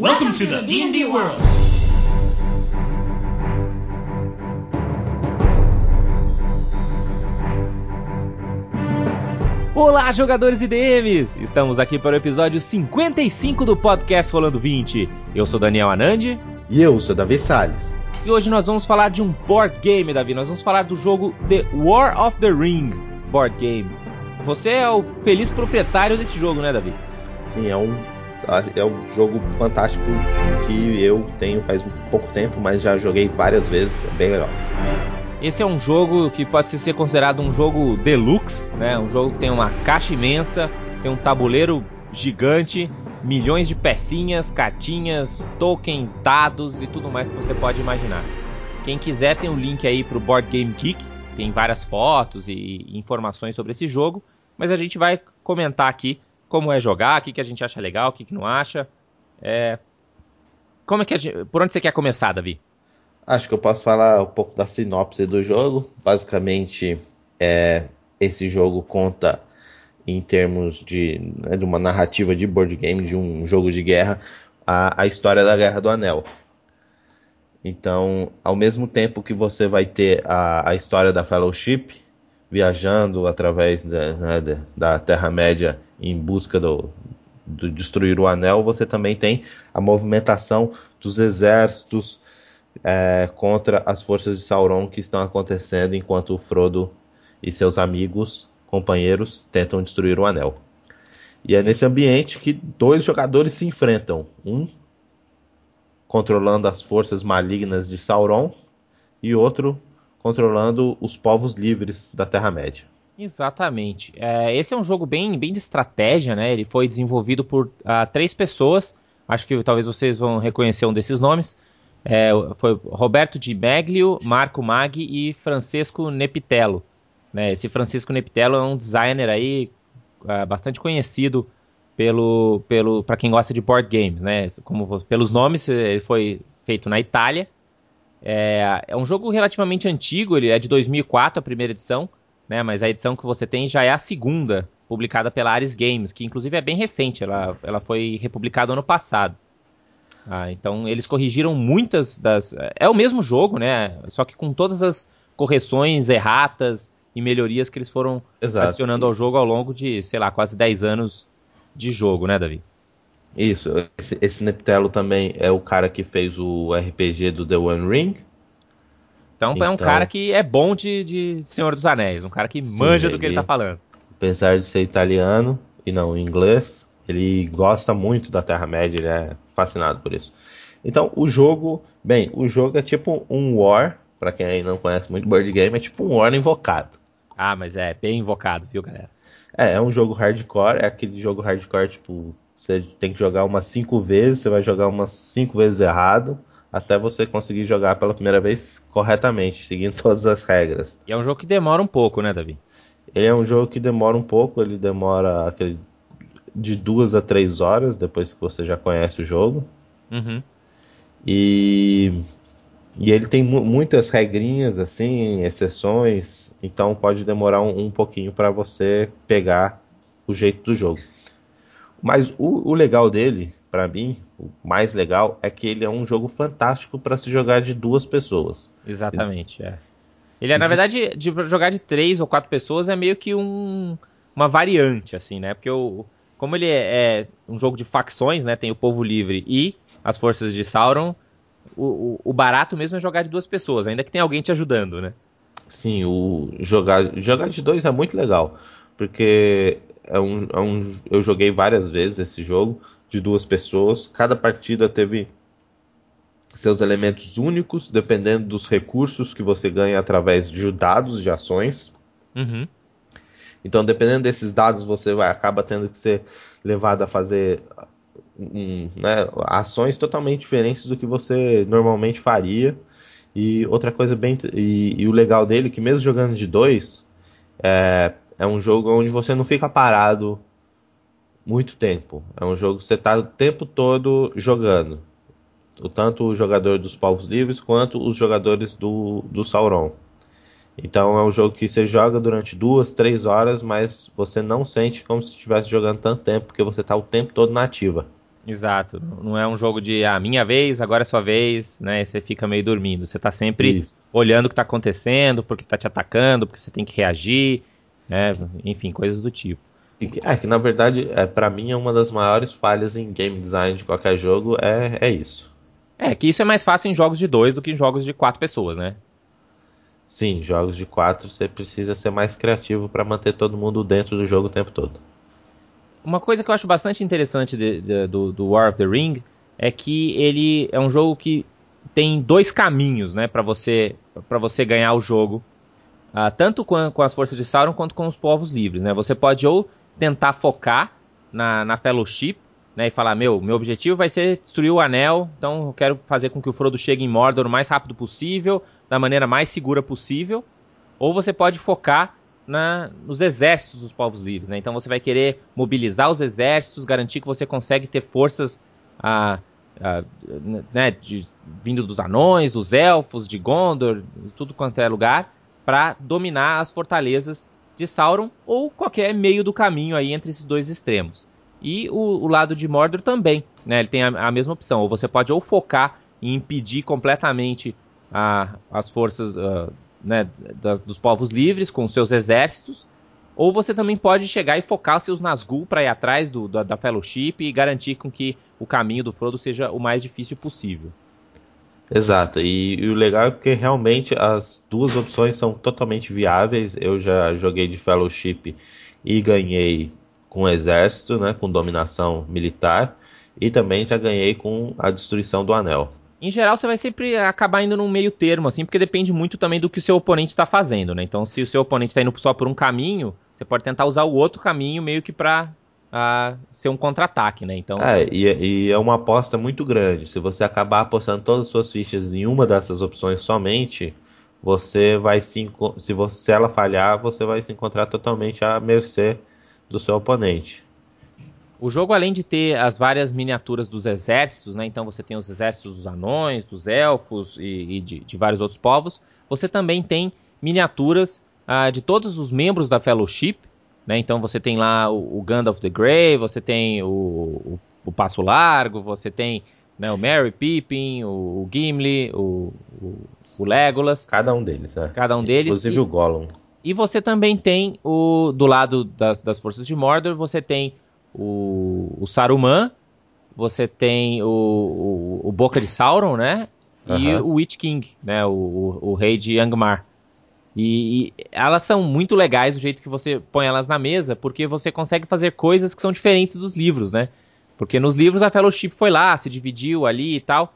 Welcome to the D&D world. Olá, jogadores e DMs! Estamos aqui para o episódio 55 do podcast Rolando 20. Eu sou Daniel Anandi. E eu sou Davi Salles. E hoje nós vamos falar de um board game, Davi. Nós vamos falar do jogo The War of the Ring board game. Você é o feliz proprietário desse jogo, né, Davi? Sim, é um é um jogo fantástico que eu tenho faz pouco tempo, mas já joguei várias vezes, é bem legal. Esse é um jogo que pode ser considerado um jogo deluxe, né? Um jogo que tem uma caixa imensa, tem um tabuleiro gigante, milhões de pecinhas, cartinhas, tokens, dados e tudo mais que você pode imaginar. Quem quiser tem um link aí pro Board Game Geek, tem várias fotos e informações sobre esse jogo, mas a gente vai comentar aqui como é jogar, o que, que a gente acha legal, o que, que não acha. É... Como é que gente... Por onde você quer começar, Davi? Acho que eu posso falar um pouco da sinopse do jogo. Basicamente, é, esse jogo conta em termos de, né, de uma narrativa de board game, de um jogo de guerra, a, a história da Guerra do Anel. Então, ao mesmo tempo que você vai ter a, a história da Fellowship, viajando através da, né, da Terra-média em busca do, do destruir o anel, você também tem a movimentação dos exércitos é, contra as forças de Sauron que estão acontecendo enquanto Frodo e seus amigos, companheiros, tentam destruir o anel. E é nesse ambiente que dois jogadores se enfrentam. Um controlando as forças malignas de Sauron e outro controlando os povos livres da Terra-média. Exatamente. É, esse é um jogo bem, bem de estratégia, né? Ele foi desenvolvido por uh, três pessoas. Acho que talvez vocês vão reconhecer um desses nomes. É, foi Roberto Di Meglio, Marco Maggi e Francisco Nepitello. Né? Esse Francisco Nepitello é um designer aí uh, bastante conhecido pelo, pelo para quem gosta de board games, né? Como pelos nomes, ele foi feito na Itália. É, é um jogo relativamente antigo, ele é de 2004, a primeira edição, né? Mas a edição que você tem já é a segunda, publicada pela Ares Games, que inclusive é bem recente, ela, ela foi republicada ano passado. Ah, então eles corrigiram muitas das. É o mesmo jogo, né? Só que com todas as correções erratas e melhorias que eles foram Exato. adicionando ao jogo ao longo de, sei lá, quase 10 anos de jogo, né, Davi? Isso, esse, esse Neptelo também é o cara que fez o RPG do The One Ring. Então, então é um então- cara que é bom de, de Senhor dos Anéis, um cara que sim, manja do que ele tá falando. Apesar de ser italiano e não inglês, ele gosta muito da Terra-média, ele é fascinado por isso. Então, o jogo, bem, o jogo é tipo um War, para quem aí não conhece muito board game, é tipo um War invocado. Ah, mas é bem invocado, viu, galera? É, é um jogo hardcore, é aquele jogo hardcore, tipo, você tem que jogar umas cinco vezes, você vai jogar umas cinco vezes errado, até você conseguir jogar pela primeira vez corretamente, seguindo todas as regras. E é um jogo que demora um pouco, né, Davi? Ele é um jogo que demora um pouco, ele demora aquele de duas a três horas depois que você já conhece o jogo. Uhum. E, e ele tem mu muitas regrinhas, assim, exceções, então pode demorar um, um pouquinho para você pegar o jeito do jogo. Mas o, o legal dele, para mim, o mais legal, é que ele é um jogo fantástico para se jogar de duas pessoas. Exatamente, é. Ele é, na verdade, de jogar de três ou quatro pessoas é meio que um, uma variante, assim, né? Porque o, como ele é, é, um jogo de facções, né? Tem o povo livre e as forças de Sauron. O, o, o, barato mesmo é jogar de duas pessoas, ainda que tem alguém te ajudando, né? Sim, o jogar, jogar de dois é muito legal. Porque é um, é um, eu joguei várias vezes esse jogo de duas pessoas. Cada partida teve seus elementos únicos, dependendo dos recursos que você ganha através de dados de ações. Uhum. Então, dependendo desses dados, você vai, acaba tendo que ser levado a fazer um, né, ações totalmente diferentes do que você normalmente faria. E outra coisa bem. E, e o legal dele é que, mesmo jogando de dois, é, é um jogo onde você não fica parado muito tempo. É um jogo que você está o tempo todo jogando. Tanto o jogador dos povos livres quanto os jogadores do, do Sauron. Então é um jogo que você joga durante duas, três horas, mas você não sente como se estivesse jogando tanto tempo, porque você está o tempo todo na ativa. Exato. Não é um jogo de a ah, minha vez, agora é sua vez, né? Você fica meio dormindo. Você tá sempre Isso. olhando o que tá acontecendo, porque tá te atacando, porque você tem que reagir, né? Enfim, coisas do tipo. É que na verdade, é, para mim, é uma das maiores falhas em game design de qualquer jogo é, é isso. É, que isso é mais fácil em jogos de dois do que em jogos de quatro pessoas, né? Sim, jogos de quatro você precisa ser mais criativo para manter todo mundo dentro do jogo o tempo todo. Uma coisa que eu acho bastante interessante de, de, do, do, War of the Ring é que ele é um jogo que tem dois caminhos, né, para você para você ganhar o jogo, uh, tanto com, com, as forças de Sauron quanto com os povos livres, né? Você pode ou tentar focar na, na Fellowship, né, e falar, meu, meu objetivo vai ser destruir o anel, então eu quero fazer com que o Frodo chegue em Mordor o mais rápido possível, da maneira mais segura possível, ou você pode focar na, nos exércitos dos povos livres, né? Então você vai querer mobilizar os exércitos, garantir que você consegue ter forças a, a, né, de, vindo dos anões, dos elfos, de Gondor, tudo quanto é lugar, para dominar as fortalezas de Sauron ou qualquer meio do caminho aí entre esses dois extremos. E o, o lado de Mordor também, né? Ele tem a, a, mesma opção. Ou você pode ou focar em impedir completamente a, as forças uh, né, das, dos povos livres com seus exércitos, ou você também pode chegar e focar seus Nazgûl para ir atrás do, da Fellowship e garantir com que o caminho do Frodo seja o mais difícil possível. Exato, e, e, o legal é porque realmente as duas opções são totalmente viáveis. Eu já joguei de Fellowship e ganhei com exército, né, com dominação militar, e também já ganhei com a destruição do anel em geral você vai sempre acabar indo num meio termo, assim, porque depende muito também do que o seu oponente está fazendo, né? Então, se o seu oponente está indo só por um caminho, você pode tentar usar o outro caminho meio que para ah, ser um contra-ataque, né? Então, é, e, e, é uma aposta muito grande. Se você acabar apostando todas as suas fichas em uma dessas opções somente, você vai se se você se ela falhar, você vai se encontrar totalmente à mercê do seu oponente. O jogo, além de ter as várias miniaturas dos exércitos, né? Então você tem os exércitos dos anões, dos elfos e, e de, de, vários outros povos. Você também tem miniaturas ah, de todos os membros da Fellowship, né? Então você tem lá o, o Gandalf the Grey, você tem o, o, o Passo Largo, você tem né, o Merry Pippin, o, Gimli, o, o, Legolas. Cada um deles, né? Cada um deles. Inclusive e, o Gollum. E você também tem o do lado das, das forças de Mordor, você tem o, o Saruman, você tem o, o, o, Boca de Sauron, né? E o Witch King, né? O, o, o rei de Angmar. E, e, elas são muito legais do jeito que você põe elas na mesa, porque você consegue fazer coisas que são diferentes dos livros, né? Porque nos livros a Fellowship foi lá, se dividiu ali e tal.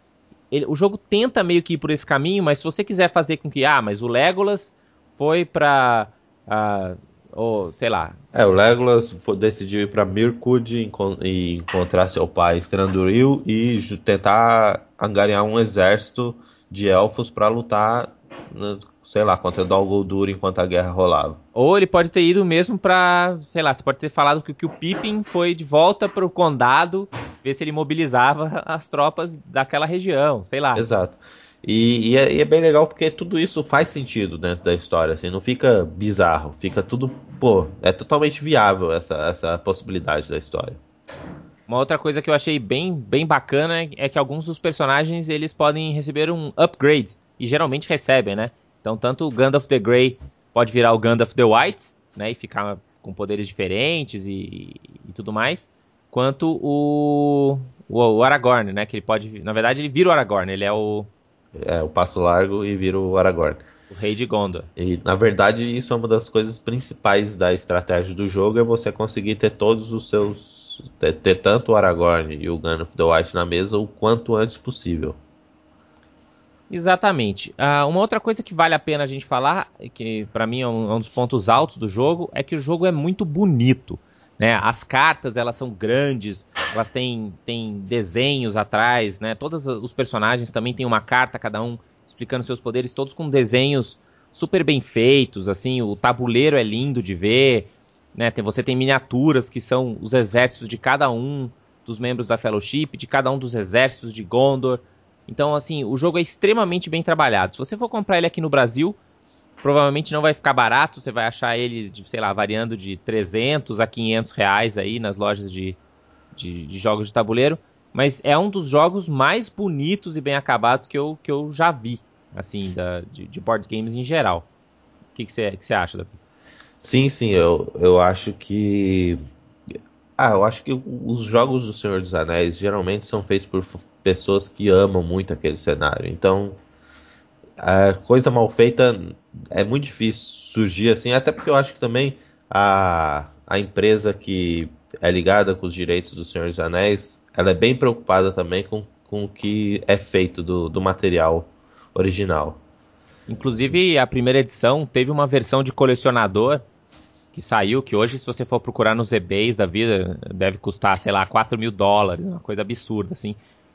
Ele, o jogo tenta meio que ir por esse caminho, mas se você quiser fazer com que, ah, mas o Legolas foi pra. Uh, ou, sei lá. É, o Legolas decidiu ir para Mirkwood e encontrar seu pai Stranduril e tentar angariar um exército de elfos para lutar, né, sei lá, contra Dol Guldur enquanto a guerra rolava. Ou ele pode ter ido mesmo para, sei lá, você pode ter falado que, que o Pippin foi de volta para o condado ver se ele mobilizava as tropas daquela região, sei lá. Exato. E, e, é, e, é, bem legal porque tudo isso faz sentido dentro da história, assim, não fica bizarro, fica tudo, pô, é totalmente viável essa, essa possibilidade da história. Uma outra coisa que eu achei bem, bem bacana é que alguns dos personagens eles podem receber um upgrade, e geralmente recebem, né? Então tanto o Gandalf the Grey pode virar o Gandalf the White, né, e ficar com poderes diferentes e, e tudo mais, quanto o, o, o Aragorn, né, que ele pode, na verdade ele vira o Aragorn, ele é o é, o passo largo e vira o Aragorn. O rei de Gondor. E na verdade isso é uma das coisas principais da estratégia do jogo é você conseguir ter todos os seus ter, ter tanto o Aragorn e o Gandalf the White na mesa o quanto antes possível. Exatamente. Uh, uma outra coisa que vale a pena a gente falar, que para mim é um, é um, dos pontos altos do jogo, é que o jogo é muito bonito. Né? As cartas elas são grandes, elas têm, têm desenhos atrás, né? Todos os personagens também têm uma carta, cada um explicando seus poderes, todos com desenhos super bem feitos, assim, o tabuleiro é lindo de ver, né? Tem, você tem miniaturas que são os exércitos de cada um dos membros da Fellowship, de cada um dos exércitos de Gondor. Então, assim, o jogo é extremamente bem trabalhado. Se você for comprar ele aqui no Brasil, provavelmente não vai ficar barato, você vai achar ele, de, sei lá, variando de 300 a 500 reais aí nas lojas de, de, de jogos de tabuleiro. mas é um dos jogos mais bonitos e bem acabados que eu, que eu já vi, assim, da, de, de board games em geral. O que você que que acha, Davi? Sim, sim, eu, eu acho que. Ah, eu acho que os jogos do Senhor dos Anéis geralmente são feitos por pessoas que amam muito aquele cenário. Então, a coisa mal feita é muito difícil surgir assim, até porque eu acho que também a, a empresa que é ligada com os direitos do Senhor dos Anéis, ela é bem preocupada também com, com o que é feito do, do material original. Inclusive, a primeira edição teve uma versão de colecionador que saiu, que hoje, se você for procurar nos eBays da vida, deve custar, sei lá, 4 mil dólares, uma coisa absurda, assim.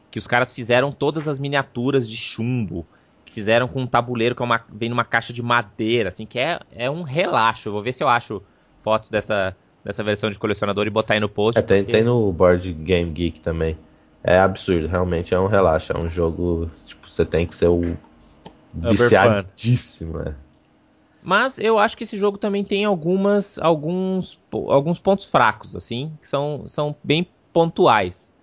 Que os caras fizeram todas as miniaturas de chumbo, que fizeram com um tabuleiro que é uma, vem numa caixa de madeira, assim, que é, é um relaxo. Eu vou ver se eu acho fotos dessa, dessa versão de colecionador e botar aí no post. É, tem, porque... tem no Board Game Geek também. É absurdo, realmente é um relaxo, é um jogo, tipo, você tem que ser o viciadíssimo, né? Mas eu acho que esse jogo também tem algumas, alguns, alguns pontos fracos, assim, que são, são bem pontuais.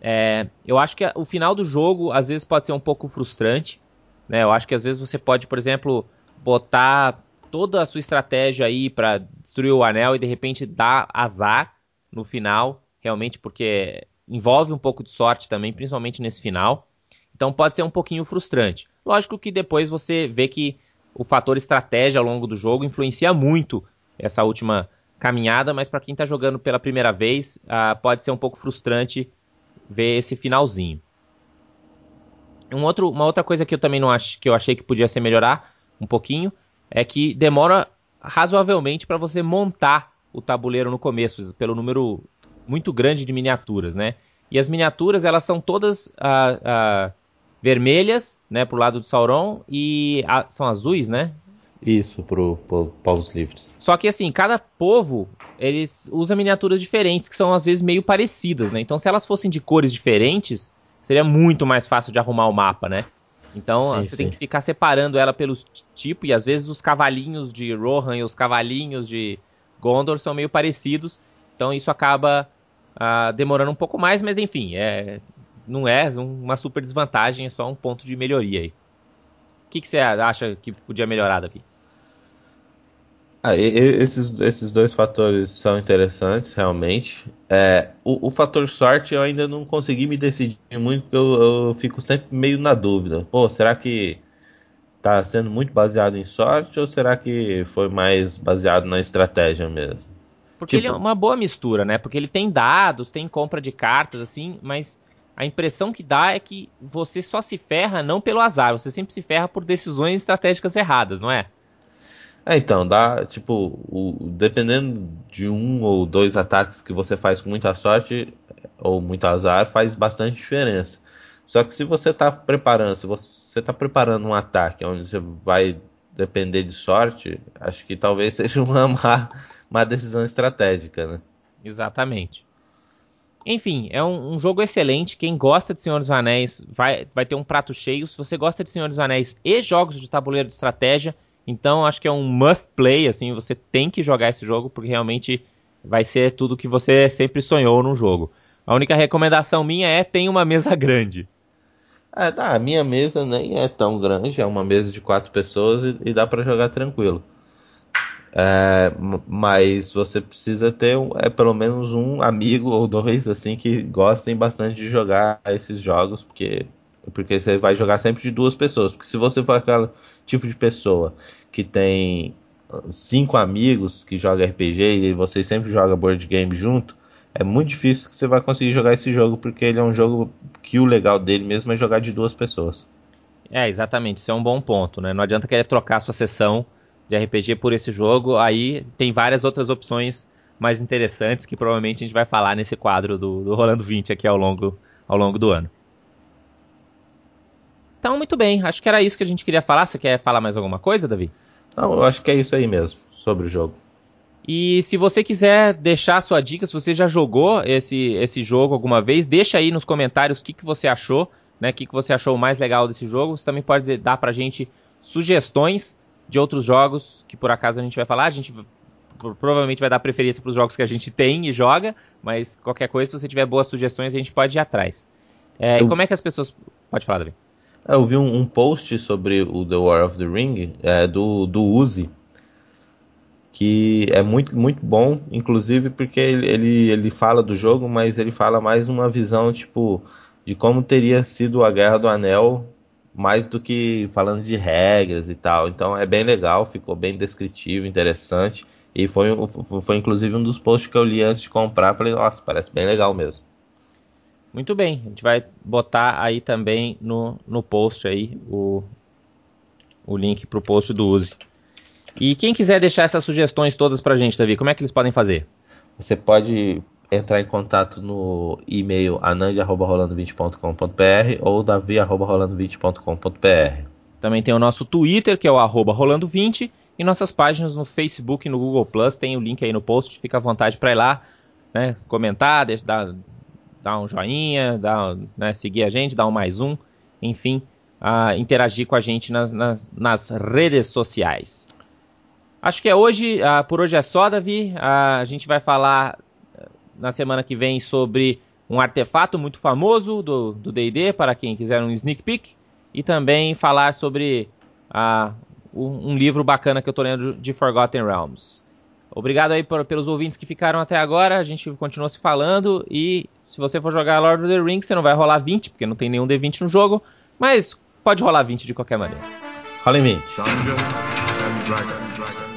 É, eu acho que o final do jogo às vezes pode ser um pouco frustrante. Né? Eu acho que às vezes você pode, por exemplo, botar toda a sua estratégia aí para destruir o anel e de repente dar azar no final, realmente, porque envolve um pouco de sorte também, principalmente nesse final. Então pode ser um pouquinho frustrante. Lógico que depois você vê que o fator estratégia ao longo do jogo influencia muito essa última caminhada, mas para quem está jogando pela primeira vez, uh, pode ser um pouco frustrante ver esse finalzinho. Um outro, uma outra coisa que eu também não acho que eu achei que podia ser melhorar um pouquinho é que demora razoavelmente para você montar o tabuleiro no começo, pelo número muito grande de miniaturas, né? E as miniaturas elas são todas uh, uh, vermelhas, né, pro lado do Sauron e a, são azuis, né? Isso, pro, pro povos livres. Só que assim, cada povo, eles usa miniaturas diferentes, que são às vezes meio parecidas, né? Então se elas fossem de cores diferentes, seria muito mais fácil de arrumar o mapa, né? Então sim, você sim. tem que ficar separando ela pelos tipo e às vezes os cavalinhos de Rohan e os cavalinhos de Gondor são meio parecidos. Então isso acaba uh, demorando um pouco mais, mas enfim, é, não é uma super desvantagem, é só um ponto de melhoria aí. O que, que você acha que podia melhorar, Davi? Ah, esses, esses dois fatores são interessantes, realmente. É, o, o, fator sorte eu ainda não consegui me decidir muito, porque eu, eu, fico sempre meio na dúvida. Pô, será que tá sendo muito baseado em sorte ou será que foi mais baseado na estratégia mesmo? Porque tipo... ele é uma boa mistura, né? Porque ele tem dados, tem compra de cartas, assim, mas a impressão que dá é que você só se ferra não pelo azar, você sempre se ferra por decisões estratégicas erradas, não é? É, então, dá, tipo, o, dependendo de um ou dois ataques que você faz com muita sorte ou muito azar, faz bastante diferença. Só que se você está preparando, se você está preparando um ataque onde você vai depender de sorte, acho que talvez seja uma má, má decisão estratégica, né? Exatamente. Enfim, é um, um, jogo excelente. Quem gosta de Senhor dos Anéis vai, vai ter um prato cheio. Se você gosta de Senhor dos Anéis e jogos de tabuleiro de estratégia, então acho que é um must play. Assim, você tem que jogar esse jogo porque realmente vai ser tudo que você sempre sonhou num jogo. A única recomendação minha é tenha uma mesa grande. É, tá, a minha mesa nem é tão grande, é uma mesa de quatro pessoas e, e dá para jogar tranquilo. É, mas você precisa ter é, pelo menos um amigo ou dois assim que gostem bastante de jogar esses jogos, porque, porque você vai jogar sempre de duas pessoas. Porque se você for aquele tipo de pessoa que tem cinco amigos que joga RPG e você sempre joga board game junto, é muito difícil que você vai conseguir jogar esse jogo, porque ele é um jogo que o legal dele mesmo é jogar de duas pessoas. É, exatamente, isso é um bom ponto, né? Não adianta querer trocar a sua sessão de RPG por esse jogo, aí tem várias outras opções mais interessantes que provavelmente a gente vai falar nesse quadro do, do Rolando 20 aqui ao longo, ao longo do ano. Então, muito bem, acho que era isso que a gente queria falar. Você quer falar mais alguma coisa, Davi? Não, eu acho que é isso aí mesmo, sobre o jogo. E se você quiser deixar sua dica, se você já jogou esse, esse jogo alguma vez, deixa aí nos comentários o que, que você achou, né? O que, que você achou mais legal desse jogo. Você também pode dar pra gente sugestões de outros jogos que por acaso a gente vai falar. A gente provavelmente vai dar preferência para os jogos que a gente tem e joga, mas qualquer coisa, se você tiver boas sugestões, a gente pode ir atrás. É, eu... E como é que as pessoas. Pode falar, Davi. Eu vi um, um post sobre o The War of the Ring, é, do, do Uzi, que é muito, muito bom, inclusive porque ele, ele, ele fala do jogo, mas ele fala mais uma visão, tipo, de como teria sido a Guerra do Anel, mais do que falando de regras e tal. Então é bem legal, ficou bem descritivo, interessante. E foi, foi inclusive um dos posts que eu li antes de comprar. Falei, nossa, parece bem legal mesmo. Muito bem, a gente vai botar aí também no, no post aí o, o link para o post do Use. E quem quiser deixar essas sugestões todas pra gente, Davi, como é que eles podem fazer? Você pode entrar em contato no e-mail anand.rolando20.com.br ou davi.rolando20.com.br. Também tem o nosso Twitter, que é o arroba rolando20, e nossas páginas no Facebook e no Google Plus. Tem o link aí no post, fica à vontade para ir lá, né, comentar, dar, dar um joinha, dar, né, seguir a gente, dar um mais um, enfim, uh, interagir com a gente nas, nas, nas redes sociais. Acho que é hoje, uh, por hoje é só, Davi. Uh, a gente vai falar na semana que vem sobre um artefato muito famoso do D&D, para quem quiser um sneak peek, e também falar sobre um, um, livro bacana que eu estou lendo de Forgotten Realms. Obrigado aí por, pelos ouvintes que ficaram até agora, a gente continua se falando, e se você for jogar Lord of the Rings, você não vai rolar 20, porque não tem nenhum D20 no jogo, mas pode rolar 20 de qualquer maneira. Rola em 20. Dungeons and Dragons.